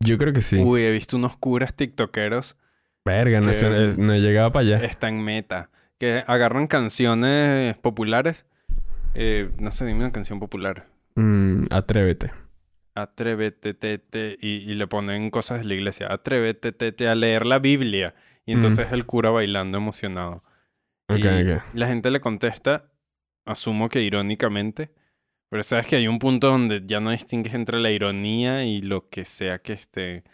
Speaker 1: Yo creo que sí.
Speaker 2: Uy, he visto unos curas tiktokeros.
Speaker 1: Verga, no, sé, no he llegado para allá.
Speaker 2: Está en meta. Que agarran canciones populares. Eh, no sé, dime una canción popular.
Speaker 1: Mm, atrévete.
Speaker 2: Atrévete, tete, y, y le ponen cosas de la iglesia. Atrévete, tete, a leer la Biblia. Y entonces el cura bailando emocionado.
Speaker 1: Ok,
Speaker 2: y
Speaker 1: ok.
Speaker 2: la gente le contesta, asumo que irónicamente, pero sabes que hay un punto donde ya no distingues entre la ironía y lo que sea que esté,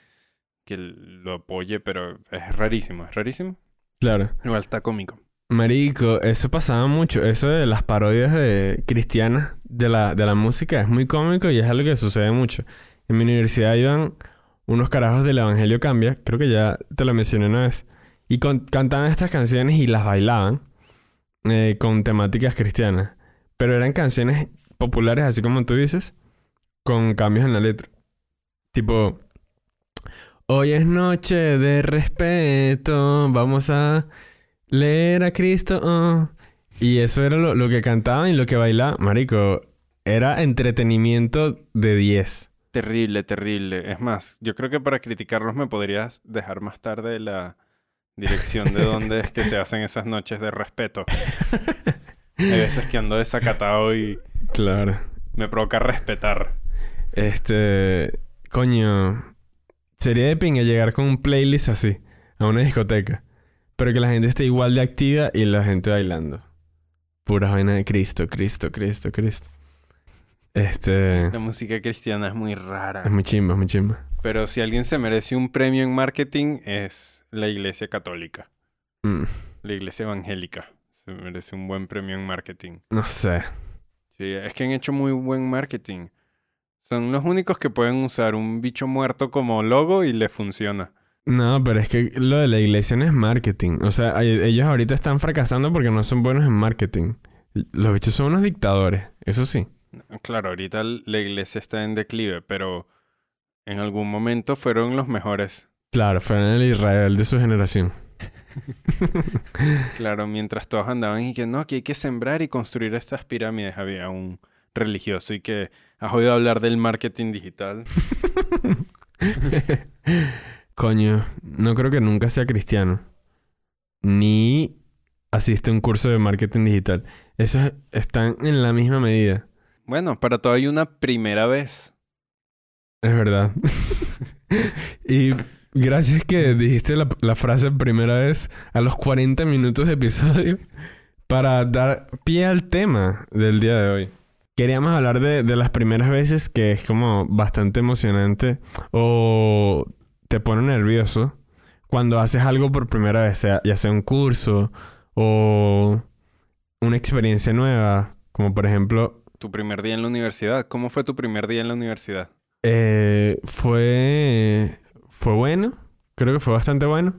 Speaker 2: que lo apoye, pero es rarísimo, es rarísimo.
Speaker 1: Claro.
Speaker 2: Igual está cómico.
Speaker 1: Marico, eso pasaba mucho. Eso de las parodias de cristianas de la, de la música es muy cómico y es algo que sucede mucho. En mi universidad iban unos carajos del Evangelio Cambia, creo que ya te lo mencioné una vez, y con- cantaban estas canciones y las bailaban eh, con temáticas cristianas. Pero eran canciones populares, así como tú dices, con cambios en la letra. Tipo, hoy es noche de respeto, vamos a leer a Cristo. oh". Y eso era lo, lo que cantaban y lo que bailaban. Marico, era entretenimiento de 10.
Speaker 2: Terrible, terrible. Es más, yo creo que para criticarlos me podrías dejar más tarde la dirección de dónde es que se hacen esas noches de respeto. Hay veces que ando desacatado y
Speaker 1: Claro.
Speaker 2: me provoca respetar.
Speaker 1: Este. Coño. Sería de pinga llegar con un playlist así. A una discoteca. Pero que la gente esté igual de activa y la gente bailando. Pura vaina de Cristo, Cristo, Cristo, Cristo. Este.
Speaker 2: La música cristiana es muy rara.
Speaker 1: Es muy chimba, es muy chimba.
Speaker 2: Pero si alguien se merece un premio en marketing es la iglesia católica,
Speaker 1: Mm,
Speaker 2: la iglesia evangélica. Se merece un buen premio en marketing.
Speaker 1: no sé.
Speaker 2: Sí, es que han hecho muy buen marketing. Son los únicos que pueden usar un bicho muerto como logo y le funciona.
Speaker 1: No, pero es que lo de la iglesia no es marketing. O sea, ellos ahorita están fracasando porque no son buenos en marketing. Los bichos son unos dictadores, eso sí.
Speaker 2: Claro, ahorita la iglesia está en declive, pero en algún momento fueron los mejores.
Speaker 1: Claro, fueron el Israel de su generación.
Speaker 2: Claro, mientras todos andaban y que no, que hay que sembrar y construir estas pirámides, había un religioso y que has oído hablar del marketing digital.
Speaker 1: Coño, no creo que nunca sea cristiano. Ni asiste a un curso de marketing digital. Esos están en la misma medida.
Speaker 2: Bueno, para todo hay una primera vez.
Speaker 1: Es verdad. y gracias que dijiste la, la frase primera vez a los 40 minutos de episodio para dar pie al tema del día de hoy. Queríamos hablar de, de las primeras veces que es como bastante emocionante o te pone nervioso cuando haces algo por primera vez, sea, ya sea un curso o una experiencia nueva, como por ejemplo
Speaker 2: Tu primer día en la universidad. ¿Cómo fue tu primer día en la universidad?
Speaker 1: Eh, fue, fue bueno, creo que fue bastante bueno.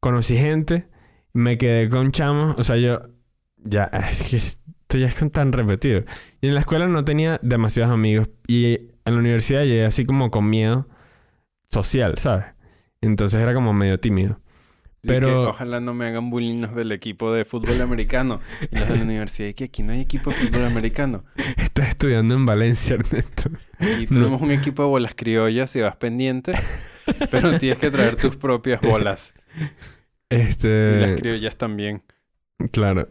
Speaker 1: Conocí gente, me quedé con chamos, o sea, yo ya, es que esto ya es tan repetido. Y en la escuela no tenía demasiados amigos y en la universidad llegué así como con miedo social, ¿sabes? Entonces era como medio tímido.
Speaker 2: Y
Speaker 1: Pero-
Speaker 2: que ojalá no me hagan bullying los del equipo de fútbol americano. Y los de la universidad. Y que aquí no hay equipo de fútbol americano.
Speaker 1: Estás estudiando en Valencia, Ernesto.
Speaker 2: Y tenemos un equipo de bolas criollas si vas pendiente. Pero tienes que traer tus propias bolas. Y las
Speaker 1: Este,
Speaker 2: criollas también.
Speaker 1: Claro.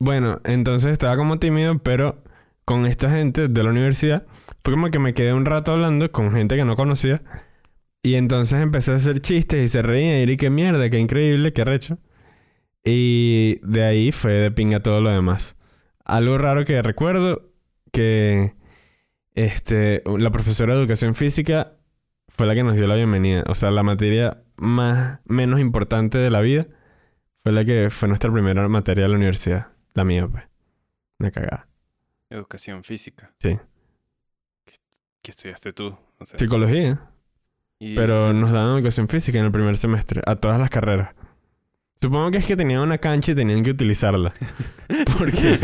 Speaker 1: Bueno, entonces estaba como tímido, pero con esta gente de la universidad fue como que me quedé un rato hablando con gente que no conocía. Y entonces empecé a hacer chistes y se reían y qué mierda, qué increíble, qué recho. Y de ahí fue de pinga todo lo demás. Algo raro que recuerdo que este la profesora de educación física fue la que nos dio la bienvenida. O sea, la materia más menos importante de la vida fue la que fue nuestra primera materia de la universidad. La mía, pues. Una cagada.
Speaker 2: Educación física.
Speaker 1: Sí.
Speaker 2: ¿Qué estudiaste tú? O sea,
Speaker 1: Psicología.
Speaker 2: Y-
Speaker 1: Pero nos daban educación física en el primer semestre. A todas las carreras. Supongo que es que tenían una cancha y tenían que utilizarla. Porque,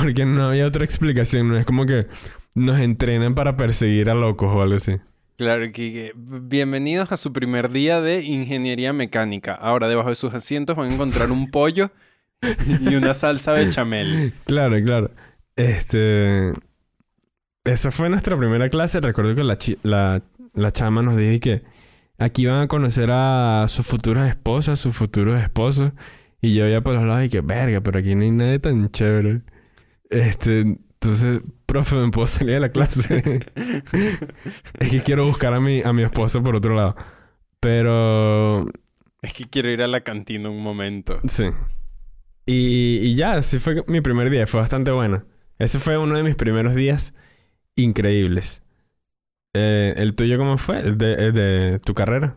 Speaker 1: porque no había otra explicación. No es como que nos entrenan para perseguir a locos o algo así.
Speaker 2: Claro, que, bienvenidos a su primer día de ingeniería mecánica. Ahora, debajo de sus asientos van a encontrar un pollo y una salsa bechamel.
Speaker 1: Claro, claro. Este. Esa fue nuestra primera clase. Recuerdo que la, chi- la, la chama nos dijo que aquí van a conocer a sus futuras esposas, sus futuros esposos. Y yo ya por los lados y que, verga, pero aquí no hay nadie tan chévere. Este. Entonces, profe, ¿me puedo salir de la clase? es que quiero buscar a mi, a mi esposo por otro lado. Pero.
Speaker 2: Es que quiero ir a la cantina un momento.
Speaker 1: Sí. Y, y ya, así fue mi primer día. Fue bastante bueno. Ese fue uno de mis primeros días increíbles. Eh, ¿El tuyo cómo fue? ¿El de, el de tu carrera?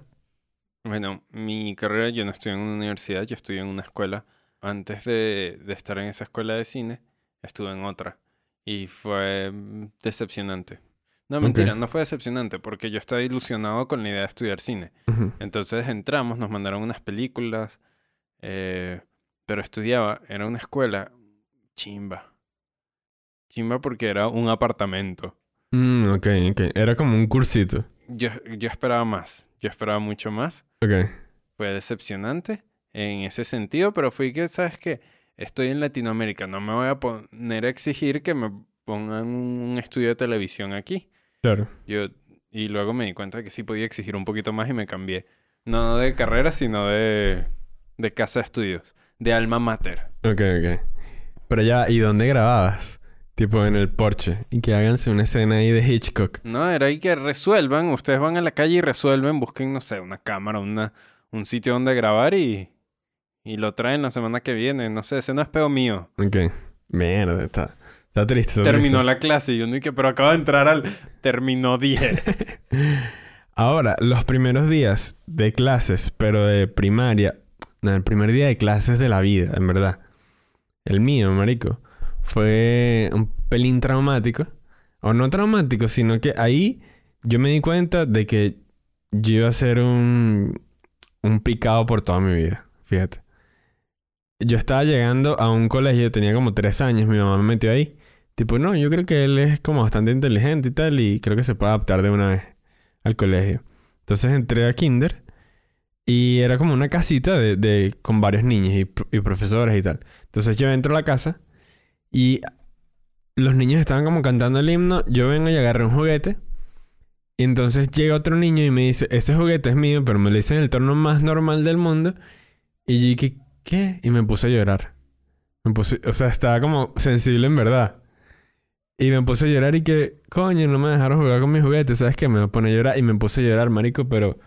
Speaker 2: Bueno, mi carrera, yo no estoy en una universidad, yo estoy en una escuela. Antes de, de estar en esa escuela de cine, estuve en otra. Y fue mm, decepcionante. No, mentira, no fue decepcionante, porque yo estaba ilusionado con la idea de estudiar cine. Entonces entramos, nos mandaron unas películas, eh, pero estudiaba, era una escuela chimba. Chimba porque era un apartamento.
Speaker 1: Mm, ok, ok. Era como un cursito.
Speaker 2: Yo, yo esperaba más, yo esperaba mucho más.
Speaker 1: Ok.
Speaker 2: Fue decepcionante en ese sentido, pero fui que, ¿sabes qué? Estoy en Latinoamérica, no me voy a poner a exigir que me pongan un estudio de televisión aquí.
Speaker 1: Claro.
Speaker 2: Yo, y luego me di cuenta que sí podía exigir un poquito más y me cambié. No de carrera, sino de, de casa de estudios, de alma mater.
Speaker 1: Ok, ok. Pero ya, ¿y dónde grababas? Tipo en el porche. Y que háganse una escena ahí de Hitchcock.
Speaker 2: No, era ahí que resuelvan, ustedes van a la calle y resuelven, busquen, no sé, una cámara, una, un sitio donde grabar y, y lo traen la semana que viene. No sé, ese no es peo mío.
Speaker 1: Ok. Mierda, está, está triste.
Speaker 2: Terminó
Speaker 1: triste.
Speaker 2: la clase y yo no que, pero acabo de entrar al... Terminó 10.
Speaker 1: Ahora, los primeros días de clases, pero de primaria. No, el primer día de clases de la vida, en verdad. El mío, marico. Fue un pelín traumático. O no traumático, sino que ahí yo me di cuenta de que yo iba a ser un, un picado por toda mi vida. Fíjate. Yo estaba llegando a un colegio, tenía como tres años, mi mamá me metió ahí. Tipo, no, yo creo que él es como bastante inteligente y tal, y creo que se puede adaptar de una vez al colegio. Entonces entré a Kinder y era como una casita de, de- con varios niños y, y profesores y tal. Entonces yo entro a la casa y los niños estaban como cantando el himno. Yo vengo y agarré un juguete. Y entonces llega otro niño y me dice, ese juguete es mío, pero me lo hice en el tono más normal del mundo. Y yo dije, ¿qué? Y me puse a llorar. Me puse, o sea, estaba como sensible en verdad. Y me puse a llorar y que, coño, no me dejaron jugar con mis juguetes, ¿sabes qué? Me pone a llorar y me puse a llorar, marico, pero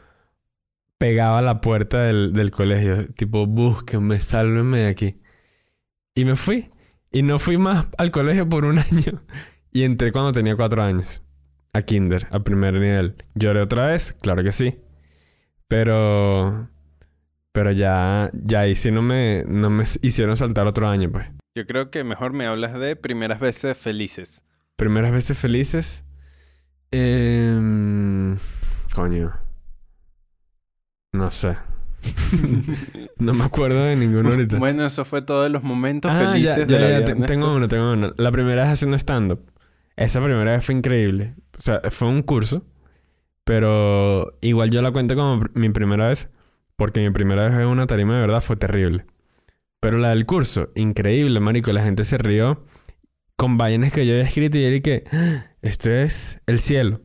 Speaker 1: pegaba a la puerta del, del colegio, tipo, búsquenme, sálvenme de aquí. Y me fui. Y no fui más al colegio por un año. Y entré cuando tenía cuatro años. A kinder, a primer nivel. ¿Lloré otra vez? Claro que sí. Pero... Pero ya... Ya ahí sí no me... No me hicieron saltar otro año, pues.
Speaker 2: Yo creo que mejor me hablas de primeras veces felices.
Speaker 1: Primeras veces felices. Em, coño. No sé. no me acuerdo de ninguno ahorita.
Speaker 2: Bueno, eso fue todos los momentos
Speaker 1: ah,
Speaker 2: felices
Speaker 1: ya,
Speaker 2: de
Speaker 1: ya,
Speaker 2: la
Speaker 1: ya,
Speaker 2: vida de
Speaker 1: tengo uno, tengo uno. La primera vez haciendo stand-up. Esa primera vez fue increíble. O sea, fue un curso. Pero igual yo la cuento como mi primera vez. Porque mi primera vez en una tarima de verdad fue terrible. Pero la del curso, increíble, marico. La gente se rió con vainas que yo había escrito y dije, "Ah, esto es el cielo.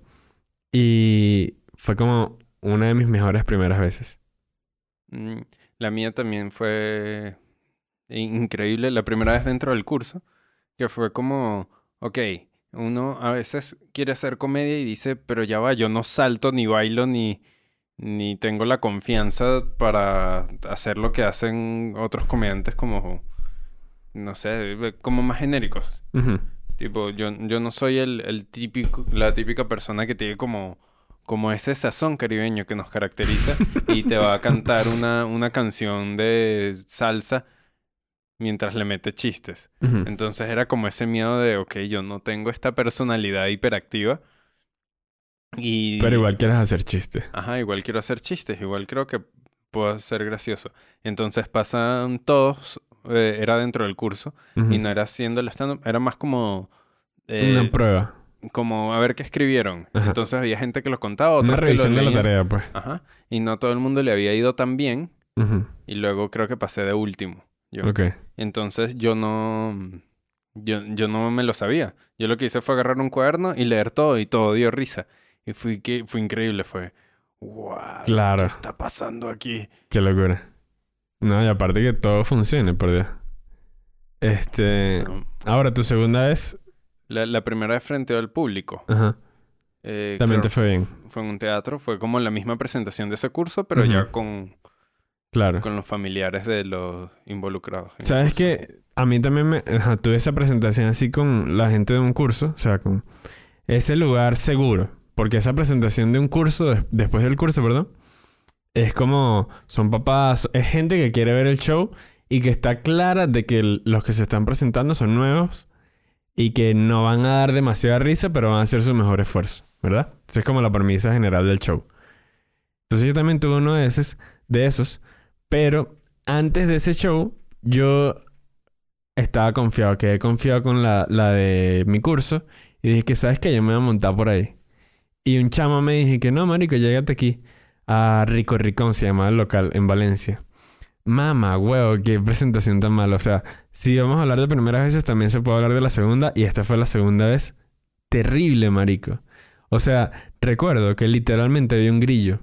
Speaker 1: Y fue como una de mis mejores primeras veces.
Speaker 2: Mm, La mía también fue increíble. La primera vez dentro del curso, que fue como, ok, uno a veces quiere hacer comedia y dice, pero ya va, yo no salto, ni bailo, ni, ni tengo la confianza para hacer lo que hacen otros comediantes como, no sé, como más genéricos. Tipo, yo, yo no soy el, el típico, la típica persona que tiene como, como ese sazón caribeño que nos caracteriza y te va a cantar una, una canción de salsa mientras le mete chistes. Entonces era como ese miedo de, ok, yo no tengo esta personalidad hiperactiva. Y...
Speaker 1: Pero igual quieres hacer chistes.
Speaker 2: Ajá, igual quiero hacer chistes, igual creo que puedo ser gracioso. Entonces pasan todos, eh, era dentro del curso,
Speaker 1: Ujú.
Speaker 2: y no era haciendo el stand-up, era más como... eh,
Speaker 1: Una prueba.
Speaker 2: Como a ver qué escribieron.
Speaker 1: Ajá.
Speaker 2: Entonces había gente que los contaba, otros
Speaker 1: Una revisión de la tarea, pues.
Speaker 2: Ajá. Y no todo el mundo le había ido tan bien. Y luego creo que pasé de último. Yo.
Speaker 1: Ok.
Speaker 2: Entonces yo no... Yo, yo no me lo sabía. Yo lo que hice fue agarrar un cuaderno y leer todo y todo dio risa. Y fui, que, fue increíble. Fue... ¡Wow!
Speaker 1: Claro.
Speaker 2: ¿Qué está pasando aquí?
Speaker 1: Qué locura. No, y aparte que todo funcione, por Dios. Este... Ahora, tu segunda vez...
Speaker 2: La, la primera vez frente al público.
Speaker 1: Ajá.
Speaker 2: eh,
Speaker 1: También te fue bien.
Speaker 2: fue en un teatro. Fue como la misma presentación de ese curso, pero ya con...
Speaker 1: Claro.
Speaker 2: con los familiares de los involucrados.
Speaker 1: ¿Sabes qué? A mí también me... ajá, tuve esa presentación así con la gente de un curso. O sea, con ese lugar seguro. Porque esa presentación de un curso, des- después del curso, perdón, es como... Son papás... Es gente que quiere ver el show y que está clara de que los que se están presentando son nuevos y que no van a dar demasiada risa, pero van a hacer su mejor esfuerzo, ¿verdad? Esa es como la premisa general del show. Entonces yo también tuve uno de esos, de esos, pero antes de ese show yo estaba confiado, quedé confiado con la, la de mi curso y dije que sabes que yo me voy a montar por ahí. Y un chamo me dije que no, marico, llégate aquí a Rico Ricón, se llamaba el local, en Valencia. Mamá, huevo, qué presentación tan mala. O sea, si vamos a hablar de primeras veces, también se puede hablar de la segunda. Y esta fue la segunda vez. Terrible, marico. O sea, recuerdo que literalmente había un grillo.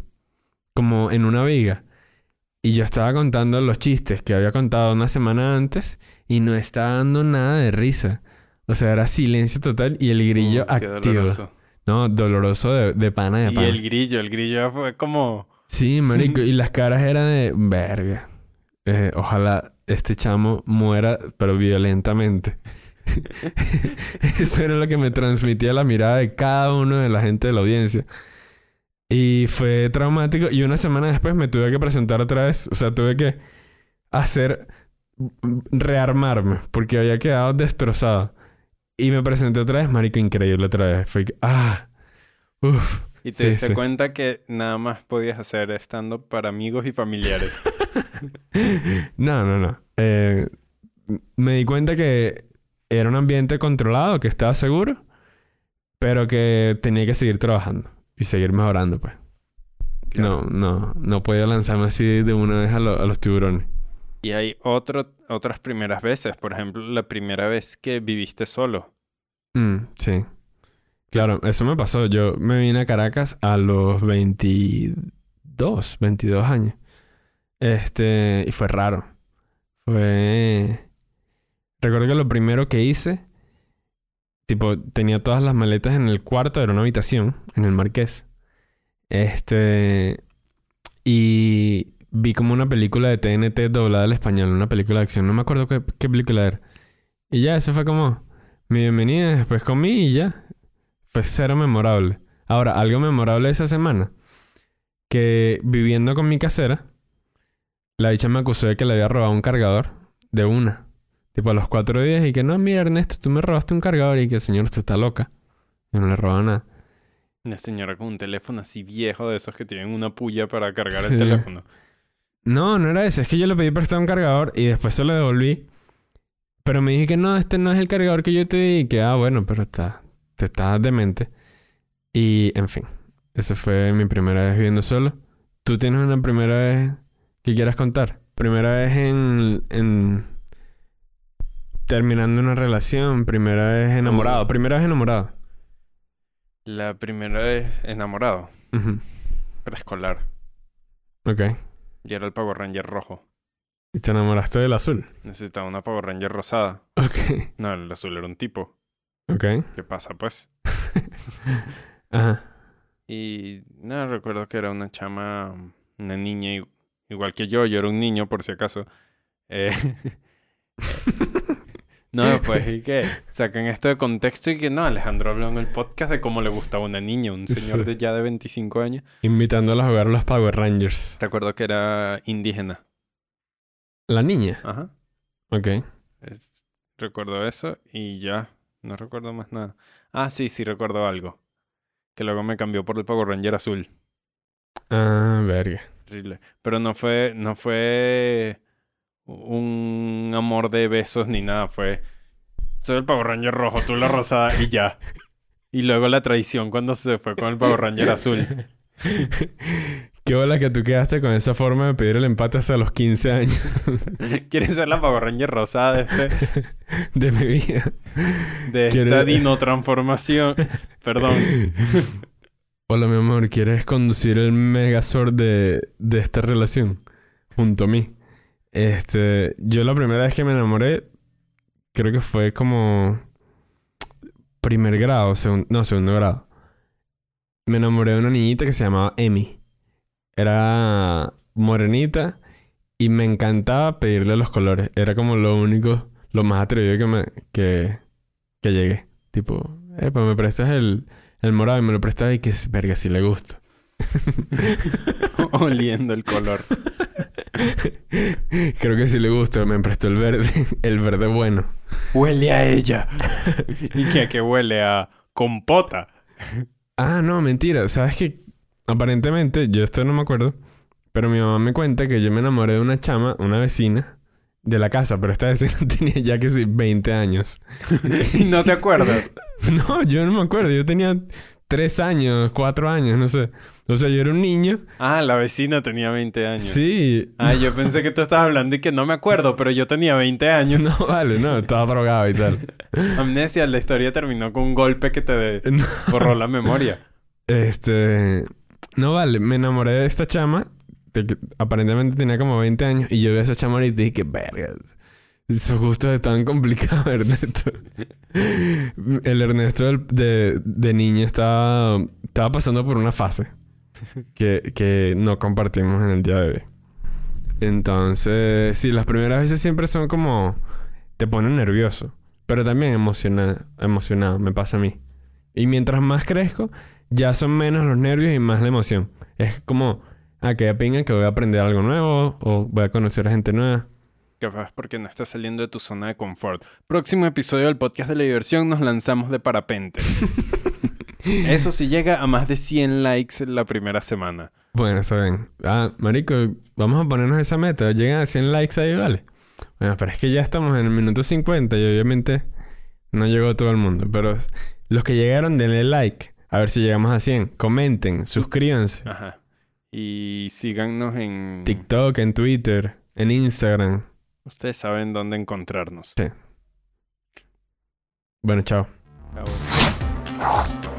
Speaker 1: Como en una viga. Y yo estaba contando los chistes que había contado una semana antes. Y no estaba dando nada de risa. O sea, era silencio total y el grillo
Speaker 2: Uh, qué
Speaker 1: activo.
Speaker 2: doloroso.
Speaker 1: No, doloroso de, de pana de
Speaker 2: Y
Speaker 1: pana.
Speaker 2: el grillo, el grillo fue como...
Speaker 1: Sí, marico. y las caras eran de... Verga. Eh, ojalá este chamo muera, pero violentamente. Eso era lo que me transmitía la mirada de cada uno de la gente de la audiencia. Y fue traumático. Y una semana después me tuve que presentar otra vez. O sea, tuve que hacer... Rearmarme. Porque había quedado destrozado. Y me presenté otra vez, marico. Increíble otra vez. Fue que... Ah. Uf.
Speaker 2: Y te
Speaker 1: Sí,
Speaker 2: diste
Speaker 1: sí.
Speaker 2: cuenta que nada más podías hacer estando para amigos y familiares.
Speaker 1: No, no, no. Eh, me di cuenta que era un ambiente controlado, que estaba seguro, pero que tenía que seguir trabajando y seguir mejorando, pues. No, no, no podía lanzarme así de una vez a, lo- a los tiburones.
Speaker 2: Y hay otro, otras primeras veces. Por ejemplo, la primera vez que viviste solo.
Speaker 1: Mm, sí. Claro, eso me pasó. Yo me vine a Caracas a los 22, 22 años. Este, y fue raro. Fue... Recuerdo que lo primero que hice, tipo, tenía todas las maletas en el cuarto, era una habitación, en el Marqués. Este... Y vi como una película de TNT doblada al español, una película de acción. No me acuerdo qué, qué película era. Y ya, eso fue como mi bienvenida, después comí y ya. Fue cero memorable. Ahora, algo memorable esa semana. Que viviendo con mi casera, la dicha me acusó de que le había robado un cargador de una. Tipo a los cuatro días y que no, mira Ernesto, tú me robaste un cargador y que señor, usted está loca. Yo no le robaba nada.
Speaker 2: Una señora con un teléfono así viejo de esos que tienen una puya para cargar
Speaker 1: Sí.
Speaker 2: el teléfono.
Speaker 1: No, no era eso. Es que yo le pedí prestado un cargador y después se lo devolví. Pero me dije que no, este no es el cargador que yo te di. Y que, ah, bueno, pero está, te estás demente. Y, en fin. Esa fue mi primera vez viviendo solo. ¿Tú tienes una primera vez que quieras contar? Primera vez en... en terminando una relación. Primera vez enamorado. Primera vez enamorado.
Speaker 2: La primera vez enamorado. Preescolar.
Speaker 1: Ok.
Speaker 2: Y era el Power Ranger rojo.
Speaker 1: ¿Y te enamoraste del azul?
Speaker 2: Necesitaba una Power Ranger rosada.
Speaker 1: Ok.
Speaker 2: No, el azul era un tipo.
Speaker 1: Ok.
Speaker 2: ¿Qué pasa, pues?
Speaker 1: Ajá.
Speaker 2: Y no recuerdo que era una chama, una niña igual que yo. Yo era un niño, por si acaso. Eh, no, pues, y que sacan esto de contexto y que no, Alejandro habló en el podcast de cómo le gustaba una niña, un señor
Speaker 1: Sí.
Speaker 2: de ya de 25 años.
Speaker 1: Invitándola a jugar los Power Rangers.
Speaker 2: Recuerdo que era indígena.
Speaker 1: La niña.
Speaker 2: Ajá.
Speaker 1: Ok.
Speaker 2: Es- recuerdo eso y ya. No recuerdo más nada. Ah, sí, sí recuerdo algo. Que luego me cambió por el Power Ranger azul.
Speaker 1: Ah, verga.
Speaker 2: Horrible. Pero no fue, no fue un amor de besos ni nada. Fue, soy el Power Ranger rojo, tú la rosada y ya. Y luego la traición cuando se fue con el Power Ranger azul.
Speaker 1: Qué bola que tú quedaste con esa forma de pedir el empate hasta los 15 años
Speaker 2: ¿Quieres ser la Power Ranger rosada de, este,
Speaker 1: de mi vida.
Speaker 2: de esta
Speaker 1: ¿Quieres-
Speaker 2: dinotransformación? Perdón.
Speaker 1: Hola, mi amor, ¿quieres conducir el Megazord de, de esta relación? Junto a mí. Este, yo la primera vez que me enamoré, creo que fue como primer grado, segun- no, segundo grado. Me enamoré de una niñita que se llamaba Emi. Era morenita Y me encantaba pedirle los colores. Era como lo único, lo más atrevido que me, que, que llegué. Tipo, eh, pues me prestas el, el morado y me lo prestas y que, verga, si le gusta.
Speaker 2: Oliendo el color.
Speaker 1: Creo que sí le gusta. Me prestó el verde. El verde bueno.
Speaker 2: Huele a ella. ¿Y qué? Que huele a compota.
Speaker 1: Ah, no, mentira. ¿Sabes qué? Aparentemente, yo esto no me acuerdo. Pero mi mamá me cuenta que yo me enamoré de una chama, una vecina, de la casa. Pero esta vecina tenía ya que sí 20 años.
Speaker 2: ¿Y no te acuerdas?
Speaker 1: No, yo no me acuerdo. Yo tenía 3 años, 4 años, no sé. O sea, yo era un niño.
Speaker 2: Ah, la vecina tenía 20 años.
Speaker 1: Sí.
Speaker 2: Ah, yo pensé que tú estabas hablando y que no me acuerdo, pero yo tenía 20 años.
Speaker 1: No, vale, no, estaba drogado y tal.
Speaker 2: Amnesia, la historia terminó con un golpe que te borró la memoria.
Speaker 1: Este. No vale, me enamoré de esta chama. que aparentemente tenía como 20 años. Y yo vi esa chama y dije, verga. Esos gustos están complicados, Ernesto. El Ernesto de, de niño estaba, estaba pasando por una fase que, que no compartimos en el día de hoy. Entonces, sí, las primeras veces siempre son como. te ponen nervioso. Pero también emociona- emocionado, me pasa a mí. Y mientras más crezco, ya son menos los nervios y más la emoción. Es como, ah, que pinga que voy a aprender algo nuevo o voy a conocer a gente nueva.
Speaker 2: Capaz porque no estás saliendo de tu zona de confort. Próximo episodio del podcast de la diversión nos lanzamos de parapente. Eso sí llega a más de 100 likes en la primera semana.
Speaker 1: Bueno, está bien. Ah, marico, vamos a ponernos esa meta. Llegan a 100 likes ahí, vale. Bueno, pero es que ya estamos en el minuto 50 y obviamente no llegó todo el mundo. Pero los que llegaron, denle like. A ver si llegamos a 100. Comenten, suscríbanse.
Speaker 2: Ajá. Y síganos en
Speaker 1: TikTok, en Twitter, en Instagram.
Speaker 2: Ustedes saben dónde encontrarnos. Sí.
Speaker 1: Bueno, chao. Chao.